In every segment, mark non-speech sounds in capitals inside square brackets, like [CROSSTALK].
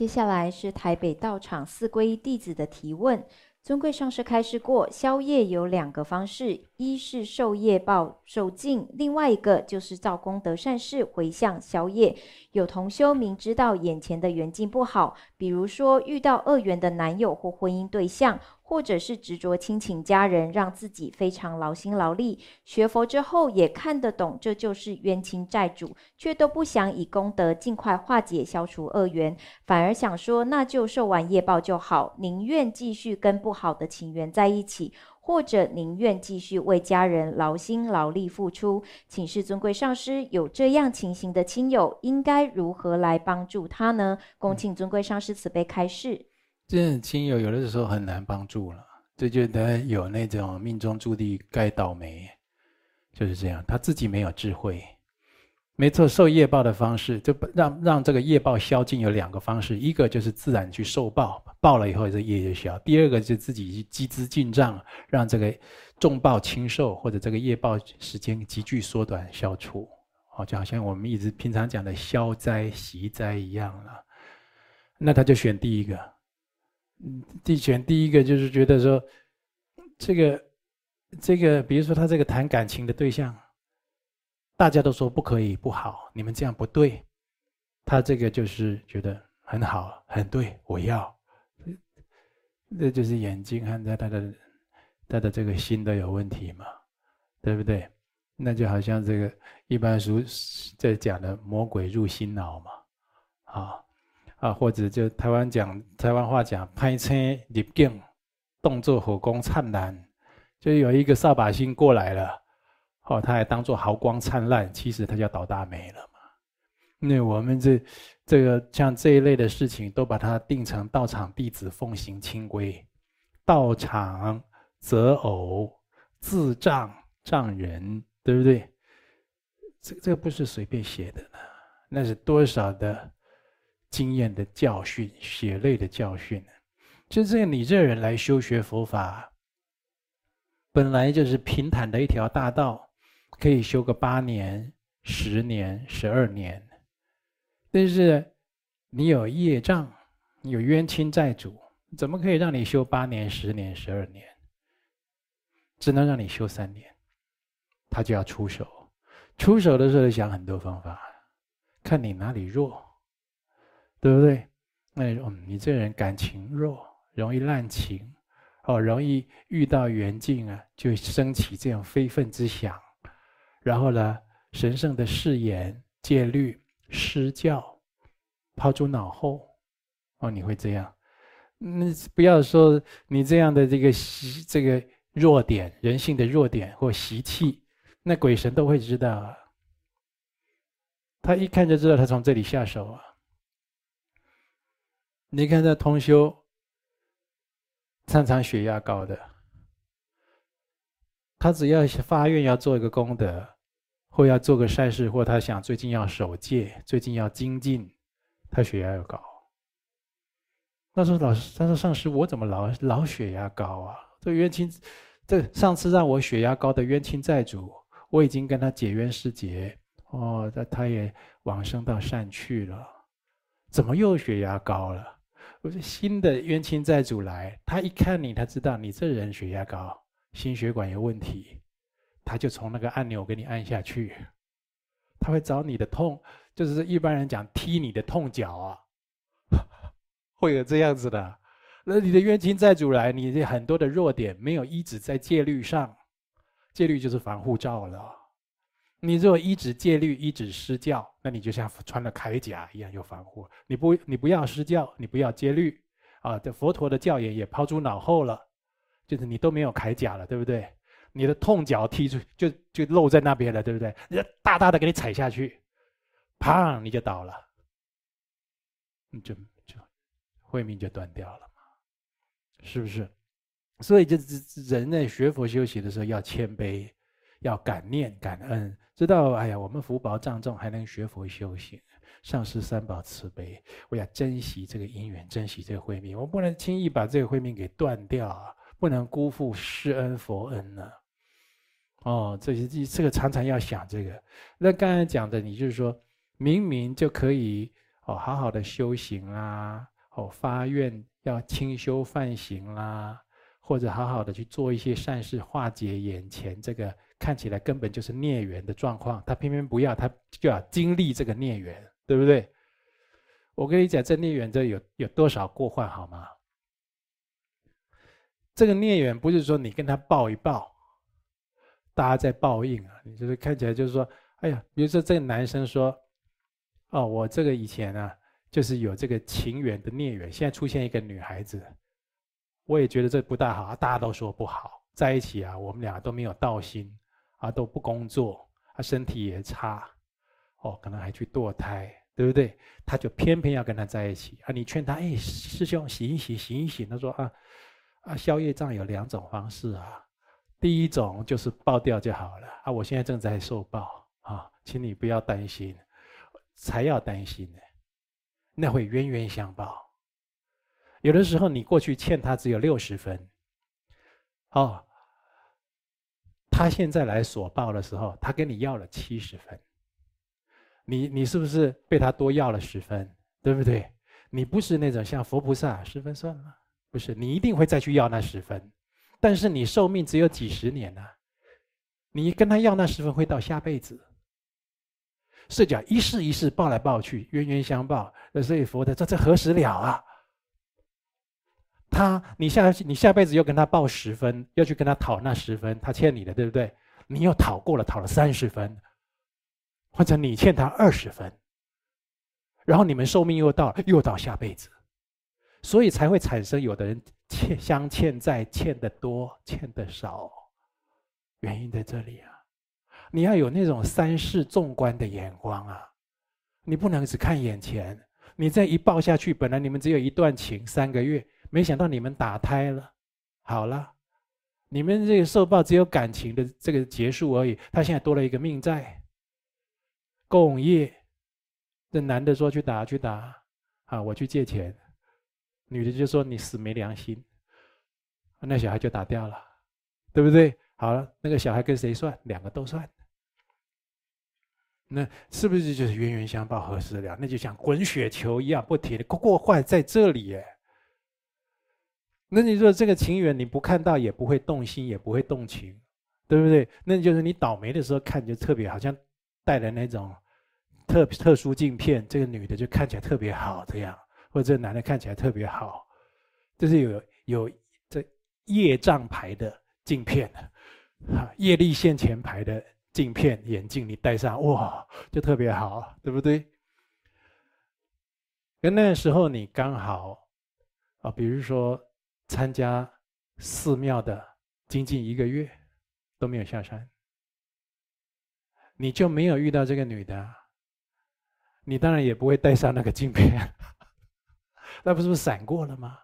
接下来是台北道场四皈依弟子的提问。尊贵上师开示过，宵夜有两个方式，一是受业报受尽，另外一个就是造功德善事回向消业。有同修明知道眼前的缘境不好，比如说遇到恶缘的男友或婚姻对象。或者是执着亲情家人，让自己非常劳心劳力。学佛之后也看得懂，这就是冤亲债主，却都不想以功德尽快化解、消除恶缘，反而想说那就受完业报就好，宁愿继续跟不好的情缘在一起，或者宁愿继续为家人劳心劳力付出。请示尊贵上师，有这样情形的亲友，应该如何来帮助他呢？恭请尊贵上师慈悲开示。这种亲友有的时候很难帮助了，这就得有那种命中注定该倒霉，就是这样。他自己没有智慧，没错。受业报的方式，就让让这个业报消尽有两个方式，一个就是自然去受报，报了以后这业就消；第二个就自己积资进账，让这个重报轻受，或者这个业报时间急剧缩短消除。哦，就好像我们一直平常讲的消灾息灾一样了。那他就选第一个。嗯，第选第一个就是觉得说，这个这个，比如说他这个谈感情的对象，大家都说不可以不好，你们这样不对，他这个就是觉得很好很对，我要，这就是眼睛和他的他的这个心都有问题嘛，对不对？那就好像这个一般书在讲的魔鬼入心脑嘛，啊。啊，或者就台湾讲台湾话讲，拍车入境，动作火光灿烂，就有一个扫把星过来了，哦，他还当做毫光灿烂，其实他就倒大霉了嘛。那我们这这个像这一类的事情，都把它定成道场弟子奉行清规，道场择偶自障障人，对不对？这这个不是随便写的呢，那是多少的。经验的教训，血泪的教训，就这样，你这人来修学佛法，本来就是平坦的一条大道，可以修个八年、十年、十二年。但是你有业障，你有冤亲债主，怎么可以让你修八年、十年、十二年？只能让你修三年，他就要出手。出手的时候想很多方法，看你哪里弱。对不对？那你嗯，你这人感情弱，容易滥情，哦，容易遇到缘境啊，就升起这样非分之想，然后呢，神圣的誓言、戒律、施教，抛诸脑后，哦，你会这样？那不要说你这样的这个习，这个弱点，人性的弱点或习气，那鬼神都会知道啊。他一看就知道，他从这里下手啊。你看这通修，常常血压高的，他只要发愿要做一个功德，或要做个善事，或他想最近要守戒，最近要精进，他血压又高。他说：“老师，他说上师，我怎么老老血压高啊？这冤亲，这上次让我血压高的冤亲债主，我已经跟他解冤释结，哦，他他也往生到善去了，怎么又血压高了？”我说新的冤亲债主来，他一看你，他知道你这人血压高，心血管有问题，他就从那个按钮给你按下去，他会找你的痛，就是一般人讲踢你的痛脚啊，[LAUGHS] 会有这样子的。那你的冤亲债主来，你的很多的弱点没有依止在戒律上，戒律就是防护罩了。你如果依止戒律，依止施教，那你就像穿了铠甲一样有防护。你不，你不要施教，你不要戒律，啊，这佛陀的教言也抛诸脑后了，就是你都没有铠甲了，对不对？你的痛脚踢出就就露在那边了，对不对？你大大的给你踩下去，砰，你就倒了，你就就慧命就断掉了嘛，是不是？所以，就是人在学佛修行的时候要谦卑，要感念感恩。知道，哎呀，我们福报障重，还能学佛修行，上师三宝慈悲，我要珍惜这个因缘，珍惜这个慧命，我不能轻易把这个慧命给断掉啊，不能辜负施恩佛恩呢、哦，这些这个常常要想这个。那刚才讲的，你就是说明明就可以哦，好好的修行啊，哦发愿要清修犯行啦，或者好好的去做一些善事，化解眼前这个看起来根本就是孽缘的状况，他偏偏不要，他就要经历这个孽缘，对不对？我跟你讲，这孽缘这有有多少过患好吗？这个孽缘不是说你跟他报一报，大家在报应啊，你就是看起来就是说，哎呀，比如说这个男生说，哦，我这个以前啊，就是有这个情缘的孽缘，现在出现一个女孩子，我也觉得这不大好，大家都说不好，在一起啊，我们俩都没有道心啊，都不工作，他身体也差，哦，可能还去堕胎。对不对？他就偏偏要跟他在一起啊！你劝他，哎，师兄，醒一醒，醒一醒。他说啊啊，消业障有两种方式啊。第一种就是报掉就好了啊！我现在正在受报啊，请你不要担心，才要担心呢，那会冤冤相报。有的时候你过去欠他只有六十分，哦，他现在来索报的时候，他跟你要了七十分。你你是不是被他多要了十分，对不对？你不是那种像佛菩萨十分算了，不是，你一定会再去要那十分，但是你寿命只有几十年呢、啊，你跟他要那十分会到下辈子，是讲一世一世报来报去，冤冤相报。所以佛的这这何时了啊？他你下你下辈子又跟他报十分，要去跟他讨那十分，他欠你的，对不对？你又讨过了，讨了三十分。或者你欠他二十分，然后你们寿命又到，又到下辈子，所以才会产生有的人欠 [LAUGHS] 相欠债，欠的多，欠的少，原因在这里啊！你要有那种三世纵观的眼光啊，你不能只看眼前。你再一报下去，本来你们只有一段情三个月，没想到你们打胎了，好了，你们这个受报只有感情的这个结束而已，他现在多了一个命债。共业，这男的说去打去打，啊，我去借钱，女的就说你死没良心，那小孩就打掉了，对不对？好了，那个小孩跟谁算？两个都算，那是不是就是冤冤相报何时了？那就像滚雪球一样不停的过过坏在这里耶。那你说这个情缘你不看到也不会动心也不会动情，对不对？那就是你倒霉的时候看就特别好像。带了那种特特殊镜片，这个女的就看起来特别好，这样，或者这男的看起来特别好，这是有有这业障牌的镜片，哈，业力现前牌的镜片眼镜，你戴上哇，就特别好，对不对？跟那时候你刚好啊，比如说参加寺庙的精进一个月都没有下山。你就没有遇到这个女的，你当然也不会戴上那个镜片，那不是不是闪过了吗？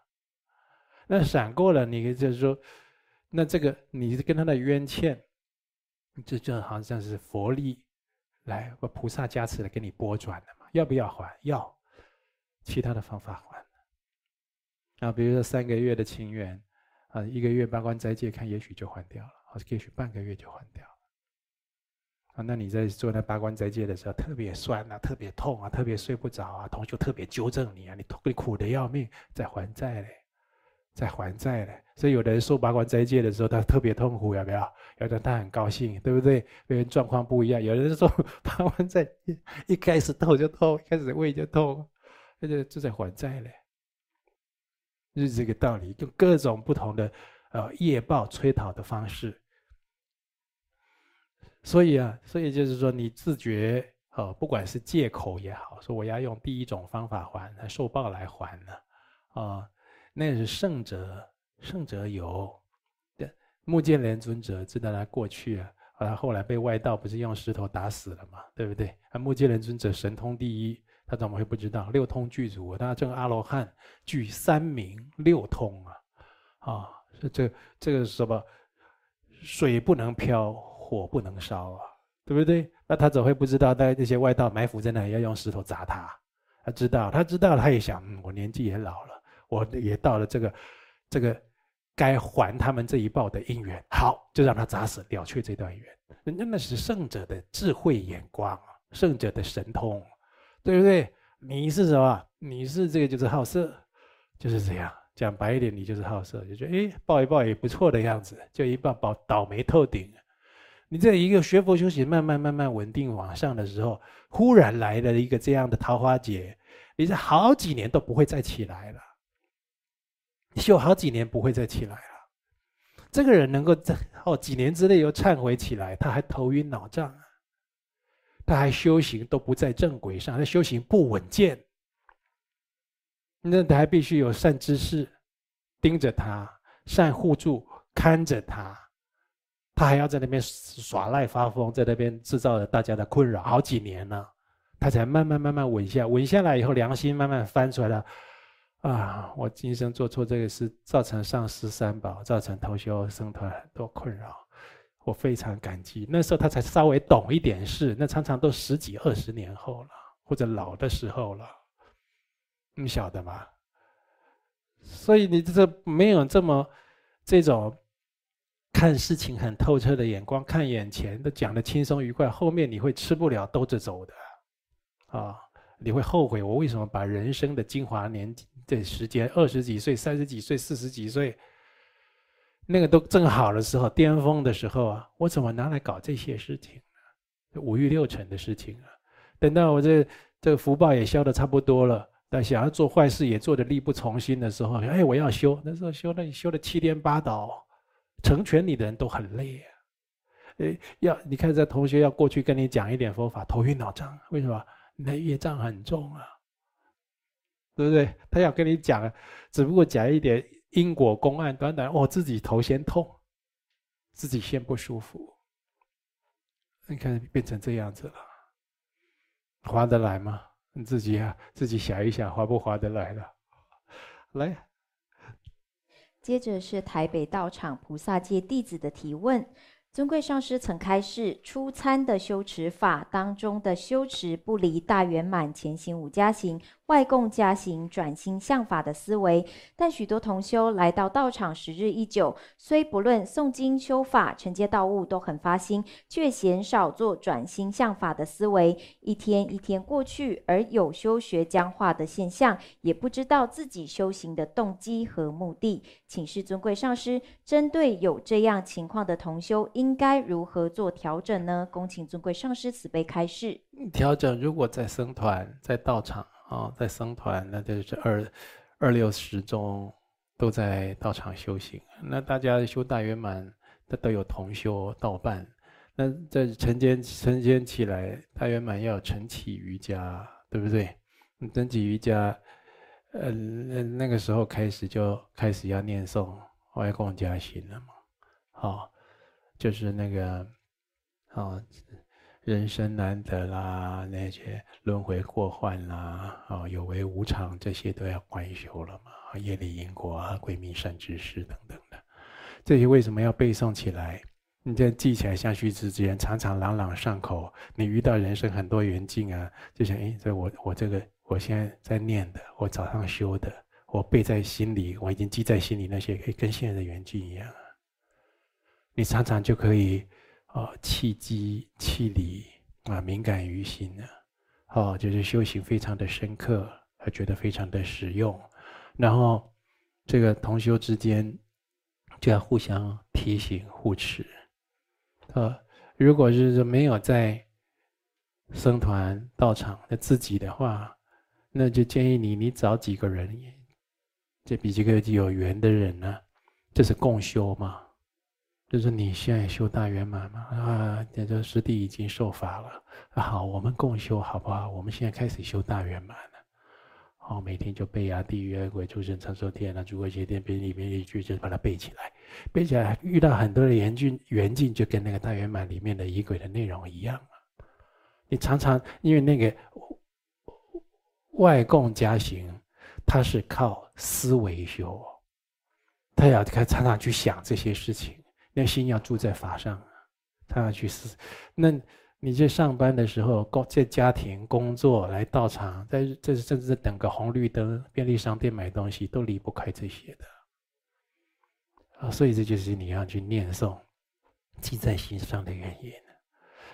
那闪过了，你就是说，那这个你跟他的冤欠，这就好像是佛力来或菩萨加持来给你拨转的嘛？要不要还？要，其他的方法还。啊，比如说三个月的情缘，啊，一个月八关斋戒，看也许就还掉了，或者也许半个月就还掉。啊，那你在做那八关斋戒的时候，特别酸啊，特别痛啊，特别睡不着啊，同学特别纠正你啊，你痛，你苦得要命，在还债嘞，在还债嘞。所以有的人受八关斋戒的时候，他特别痛苦，要不要？有的他很高兴，对不对？别人状况不一样。有人说八关斋戒一开始痛就痛，一开始胃就痛，那就就在还债嘞，就是这个道理，用各种不同的呃业报催讨的方式。所以啊，所以就是说，你自觉哦，不管是借口也好，说我要用第一种方法还，受报来还呢，啊，那是圣者，圣者有。目犍连尊者知道他过去啊，他后来被外道不是用石头打死了嘛，对不对？啊，目犍连尊者神通第一，他怎么会不知道？六通具足，他证阿罗汉，具三明六通啊，啊，这这个是什么水不能漂。火不能烧啊，对不对？那他怎会不知道？在这些外道埋伏在那里，要用石头砸他。他知道，他知道，他也想，嗯，我年纪也老了，我也到了这个这个该还他们这一报的因缘。好，就让他砸死，了却这段缘。人家那是圣者的智慧眼光，圣者的神通，对不对？你是什么？你是这个就是好色就是这样。讲白一点，你就是好色，就觉得哎，抱一抱也不错的样子，就一抱抱倒霉透顶。你这一个学佛修行，慢慢慢慢稳定往上的时候，忽然来了一个这样的桃花劫，你这好几年都不会再起来了。修好几年不会再起来了。这个人能够在哦几年之内又忏悔起来，他还头晕脑胀，他还修行都不在正轨上，他修行不稳健。那他还必须有善知识盯着他，善护助看着他，他还要在那边耍赖发疯，在那边制造了大家的困扰好几年了，他才慢慢慢慢稳下，稳下来以后良心慢慢翻出来了。啊，我今生做错这个事，造成上师三宝，造成同修僧团很多困扰，我非常感激。那时候他才稍微懂一点事，那常常都十几二十年后了，或者老的时候了。你晓得吗？所以你这没有这么这种看事情很透彻的眼光，看眼前都讲得轻松愉快，后面你会吃不了兜着走的，啊，你会后悔我为什么把人生的精华年的时间，二十几岁、三十几岁、四十几岁，那个都正好的时候，巅峰的时候啊，我怎么拿来搞这些事情？五欲六尘的事情啊，等到我这这个福报也消得差不多了。但想要做坏事也做得力不从心的时候，哎，我要修。那时候修，那你修的七颠八倒，成全你的人都很累啊。哎，要你看这同学要过去跟你讲一点佛法，头晕脑胀，为什么？你的业障很重啊，对不对？他要跟你讲，只不过讲一点因果公案，短短哦，自己头先痛，自己先不舒服。你看变成这样子了，划得来吗？你自己啊，自己想一想，划不划得来了？来，接着是台北道场菩萨界弟子的提问。尊贵上师曾开示，出餐的修持法当中的修持不离大圆满前行五加行、外供加行、转心向法的思维。但许多同修来到道场时日已久，虽不论诵经修法、承接道务都很发心，却鲜少做转心向法的思维。一天一天过去，而有修学僵化的现象，也不知道自己修行的动机和目的。请示尊贵上师，针对有这样情况的同修，应该如何做调整呢？恭请尊贵上师慈悲开示。调整，如果在僧团、在道场啊、在僧团，那就是二二六十中都在道场修行。那大家修大圆满，那都有同修道伴。那在晨间晨间起来，大圆满要晨起瑜伽，对不对？你晨起瑜伽，呃，那那个时候开始就开始要念诵外共加行了嘛，好、就是那个，啊、哦，人生难得啦，那些轮回过患啦，啊、哦，有为无常，这些都要观修了嘛。业力因果啊，鬼迷善知识等等的，这些为什么要背诵起来？你这样记起来，相续之间常常朗朗上口。你遇到人生很多缘境啊，就想，哎，这我我这个我现在在念的，我早上修的，我背在心里，我已经记在心里，那些可以跟现在的缘境一样啊。你常常就可以，哦，气机气理啊，敏感于心呢，哦，就是修行非常的深刻，还觉得非常的实用。然后，这个同修之间就要互相提醒互持。啊，如果是说没有在僧团道场的自己的话，那就建议你，你找几个人，这比这个有缘的人呢，这是共修嘛。就是你现在修大圆满嘛啊，这个师弟已经受法了啊，好，我们共修好不好？我们现在开始修大圆满了，好，每天就背啊，地狱恶鬼诸神长寿天啊，诸恶邪天边里面一句就把它背起来，背起来遇到很多的严峻，缘境就跟那个大圆满里面的仪轨的内容一样啊。你常常因为那个外共加行，它是靠思维修，他要开常常去想这些事情。那心要住在法上，他要去思。那你在上班的时候，工在家庭工作，来道场，在这甚至等个红绿灯，便利商店买东西，都离不开这些的。啊，所以这就是你要去念诵、记在心上的原因。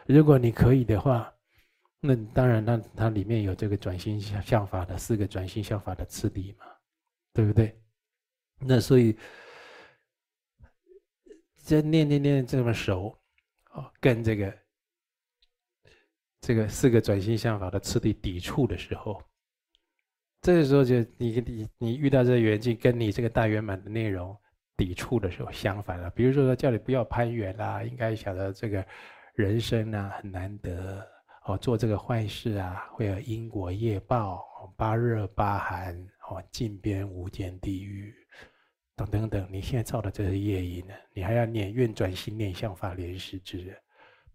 如果你可以的话，那当然，那它里面有这个转心向法的四个转心向法的次第嘛。对不对？那所以这念念念这么熟，哦，跟这个这个四个转心相法的次第抵触的时候，这个时候就你你你遇到这个缘境，跟你这个大圆满的内容抵触的时候，相反了。比如说叫你不要攀缘啦，应该晓得这个人生啊很难得哦，做这个坏事啊会有因果业报，八热八寒哦，尽边无间地狱等等等。你现在造的这是业因呢，你还要念愿转心念向法莲师之人，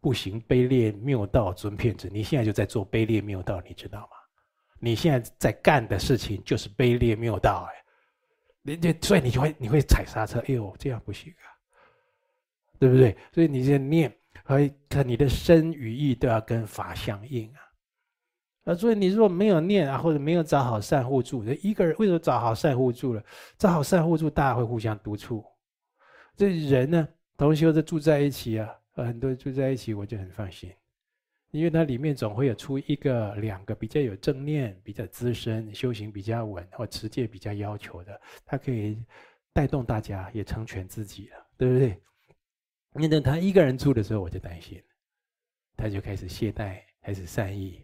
不行卑劣谬道尊骗之。你现在就在做卑劣谬道，你知道吗？你现在在干的事情就是卑劣谬道，哎，你这所以你就会你会踩刹车，哎呦，这样不行啊，对不对？所以你这念和看你的身语意都要跟法相应啊。啊，所以你如果没有念啊，或者没有找好善护助，一个人为什么找好善护助了？找好善护助，大家会互相督促。这人呢，同修的住在一起啊，很多人住在一起，我就很放心。因为它里面总会有出一个、两个比较有正念、比较资深、修行比较稳或持戒比较要求的，他可以带动大家，也成全自己了，对不对？那等他一个人住的时候，我就担心，他就开始懈怠，开始散逸，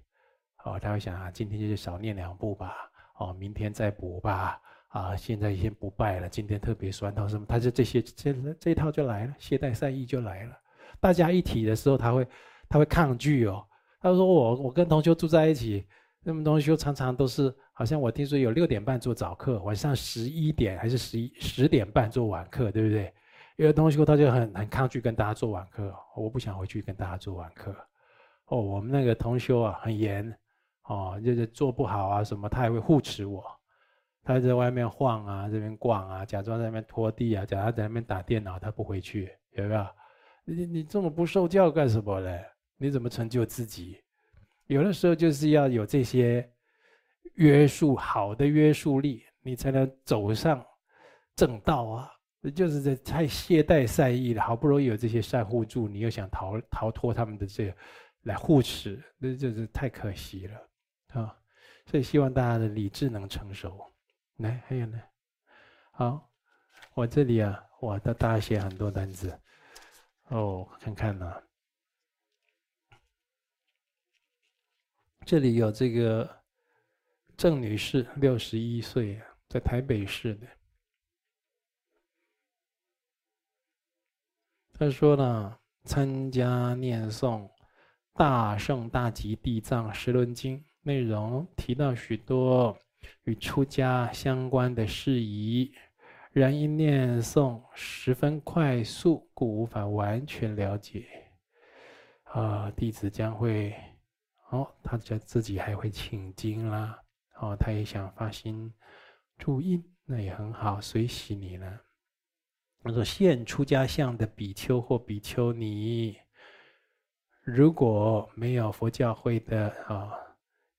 哦，他会想啊，今天就少念两部吧，哦，明天再补吧，啊，现在先不拜了，今天特别酸痛什么，他就这些这这一套就来了，懈怠散逸就来了。大家一体的时候，他会。他会抗拒哦。他说我：“我跟同修住在一起，那么同修常常都是好像我听说有六点半做早课，晚上十一点还是十一十点半做晚课，对不对？有的同修他就很很抗拒跟大家做晚课，我不想回去跟大家做晚课。哦，我们那个同修啊很严哦，就是做不好啊什么，他还会护持我。他在外面晃啊，这边逛啊，假装在那边拖地啊，假装在那边打电脑，他不回去，有没有？你你这么不受教干什么嘞？”你怎么成就自己？有的时候就是要有这些约束，好的约束力，你才能走上正道啊！就是在太懈怠善意了，好不容易有这些善护助，你又想逃逃脱他们的这个来护持，那就是太可惜了啊！所以希望大家的理智能成熟。来，还有呢？好，我这里啊，我的大写很多单字哦，看看呢、啊。这里有这个郑女士，六十一岁，在台北市的。她说呢，参加念诵《大圣大吉地藏十轮经》，内容提到许多与出家相关的事宜，然因念诵十分快速，故无法完全了解。啊，弟子将会。哦，他觉得自己还会请经啦，哦，他也想发心注意，那也很好，随喜你了。他说：现出家相的比丘或比丘尼，如果没有佛教会的啊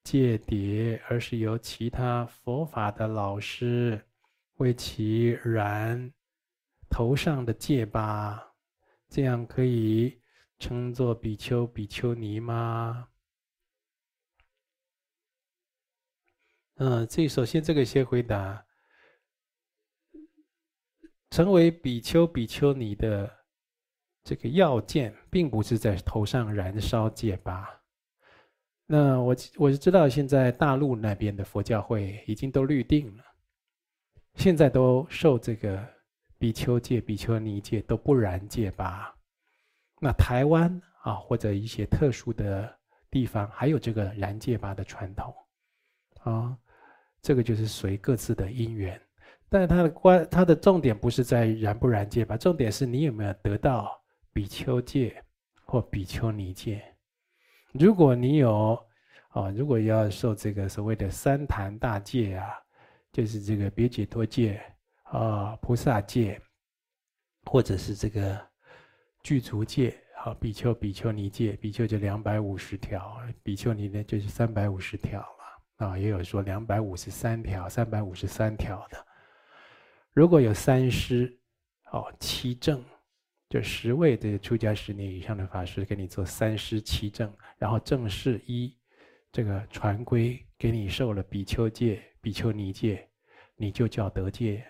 戒牒，而是由其他佛法的老师为其染头上的戒疤，这样可以称作比丘、比丘尼吗？嗯，这首先这个先回答，成为比丘、比丘尼的这个要件，并不是在头上燃烧戒疤。那我我是知道，现在大陆那边的佛教会已经都律定了，现在都受这个比丘戒、比丘尼戒都不燃戒吧。那台湾啊，或者一些特殊的地方，还有这个燃戒吧的传统，啊。这个就是随各自的因缘，但是它的关，它的重点不是在燃不燃戒吧？重点是你有没有得到比丘戒或比丘尼戒。如果你有，啊，如果要受这个所谓的三坛大戒啊，就是这个别解脱戒啊、菩萨戒，或者是这个具足戒，啊，比丘、比丘尼戒，比丘就两百五十条，比丘尼呢就是三百五十条了。啊，也有说两百五十三条、三百五十三条的。如果有三师，哦，七证，就十位的出家十年以上的法师给你做三师七证，然后正式一这个传规给你受了比丘戒、比丘尼戒，你就叫得戒。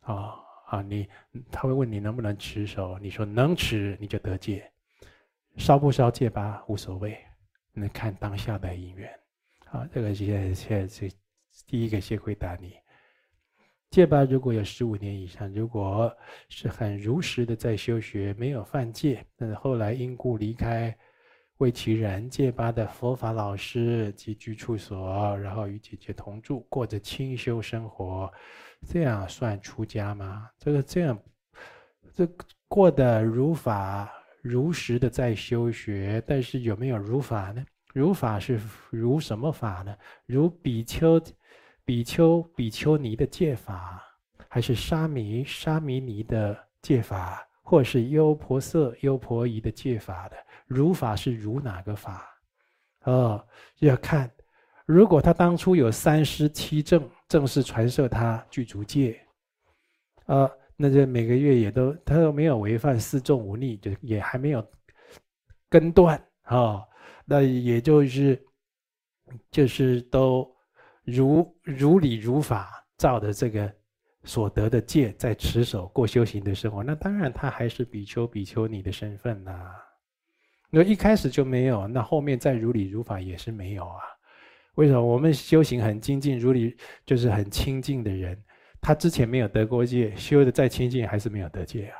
啊啊，你他会问你能不能持守，你说能持，你就得戒。烧不烧戒疤无所谓，那看当下的因缘。啊，这个现在现在是第一个先回答你。戒疤如果有十五年以上，如果是很如实的在修学，没有犯戒，但是后来因故离开，为其燃戒疤的佛法老师及居处所，然后与姐姐同住，过着清修生活，这样算出家吗？这个这样，这过得如法如实的在修学，但是有没有如法呢？如法是如什么法呢？如比丘。比丘、比丘尼的戒法，还是沙弥、沙弥尼的戒法，或是优婆塞、优婆夷的戒法的？如法是如哪个法？哦，要看，如果他当初有三师七正正式传授他具足戒，啊、那就每个月也都他都没有违犯四众五逆，就也还没有根断啊、哦，那也就是就是都。如如理如法，照的这个所得的戒，在持守过修行的生活，那当然他还是比丘、比丘尼的身份呐、那一开始就没有，那后面再如理如法也是没有啊。为什么我们修行很精进，如理就是很清净的人，他之前没有得过戒，修的再清净还是没有得戒啊？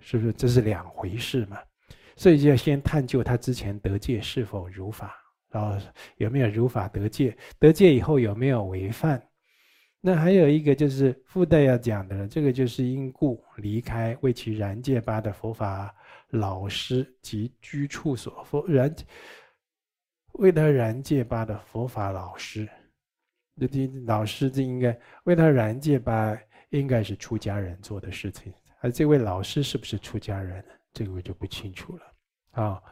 是不是？这是两回事嘛？所以就要先探究他之前得戒是否如法。然后有没有如法得戒？得戒以后有没有违犯？那还有一个就是附带要讲的，这个就是因故离开为其燃戒疤的佛法老师及居处所。佛燃为他燃戒疤的佛法老师，这老师这应该为他燃戒疤，应该是出家人做的事情。而这位老师是不是出家人？这个我就不清楚了啊。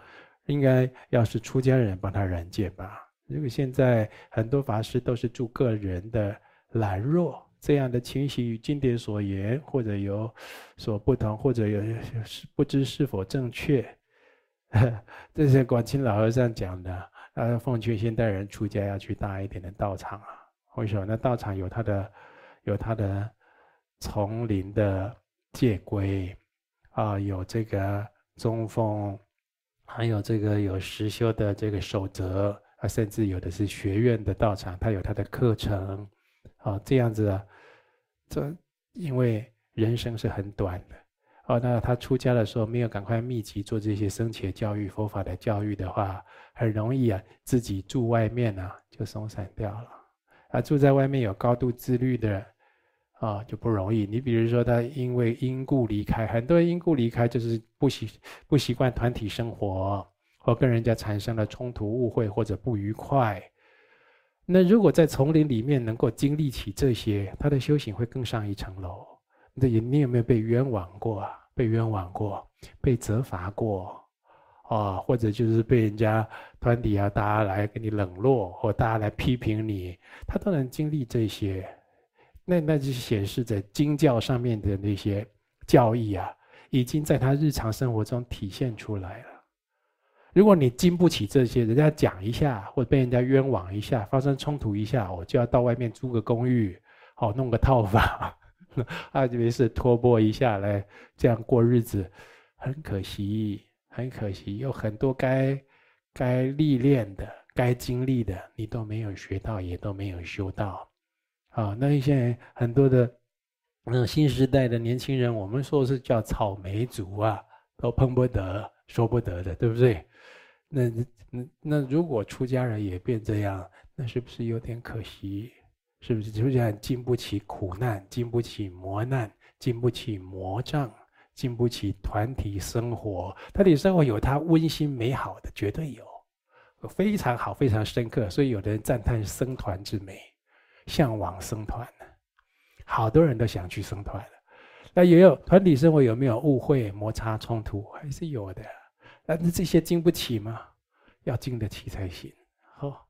应该要是出家人帮他燃戒吧。如果现在很多法师都是助个人的懒弱，这样的情形与经典所言或者有所不同，或者有不知是否正确。[LAUGHS] 这是广清老和尚讲的。呃，奉劝现代人出家要去大一点的道场啊。为什么？那道场有他的有他的丛林的戒规啊，有这个中锋。还有这个有实修的这个守则啊，甚至有的是学院的道场，它有它的课程，啊，这样子啊，这因为人生是很短的，哦，那他出家的时候没有赶快密集做这些生前教育、佛法的教育的话，很容易啊，自己住外面啊就松散掉了，啊，住在外面有高度自律的。啊、就不容易。你比如说，他因为因故离开，很多人因故离开就是不习不习惯团体生活，或跟人家产生了冲突、误会或者不愉快。那如果在丛林里面能够经历起这些，他的修行会更上一层楼。那你有没有被冤枉过啊？被冤枉过，被责罚过，啊、或者就是被人家团体啊，大家来给你冷落，或大家来批评你，他都能经历这些。那那就显示着经教上面的那些教义啊，已经在他日常生活中体现出来了。如果你经不起这些，人家讲一下，或者被人家冤枉一下，发生冲突一下，我就要到外面租个公寓，好弄个套房，[LAUGHS] 啊，特别是托钵一下来这样过日子，很可惜，很可惜，有很多该该历练的、该经历的，你都没有学到，也都没有修到。啊，那一些很多的，嗯，新时代的年轻人，我们说是叫草莓族啊，都碰不得，说不得的，对不对？那那那如果出家人也变这样，那是不是有点可惜？是不是？出家人经不起苦难，经不起磨难，经不起魔障，经不起团体生活。团体生活有它温馨美好的，绝对有，非常好，非常深刻。所以有的人赞叹僧团之美。向往生团呢，好多人都想去生团。那也有团体生活，有没有误会、摩擦、冲突？还是有的。但是这些经不起吗？要经得起才行。好。